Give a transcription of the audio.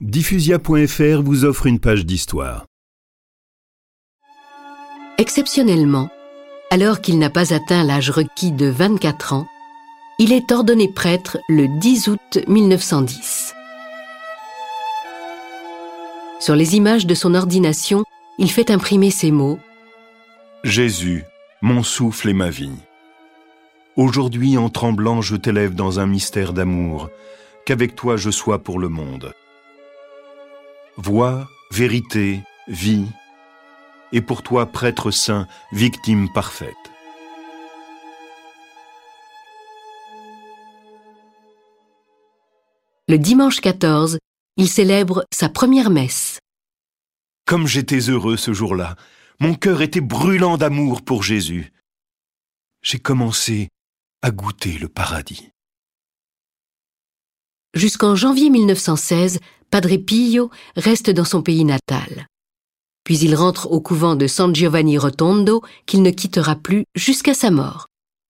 Diffusia.fr vous offre une page d'histoire. Exceptionnellement, alors qu'il n'a pas atteint l'âge requis de 24 ans, il est ordonné prêtre le 10 août 1910. Sur les images de son ordination, il fait imprimer ces mots Jésus, mon souffle et ma vie. Aujourd'hui, en tremblant, je t'élève dans un mystère d'amour, qu'avec toi je sois pour le monde. Voix, vérité, vie, et pour toi, prêtre saint, victime parfaite. Le dimanche 14, il célèbre sa première messe. Comme j'étais heureux ce jour-là, mon cœur était brûlant d'amour pour Jésus. J'ai commencé à goûter le paradis. Jusqu'en janvier 1916, Padre Pio reste dans son pays natal. Puis il rentre au couvent de San Giovanni Rotondo qu'il ne quittera plus jusqu'à sa mort.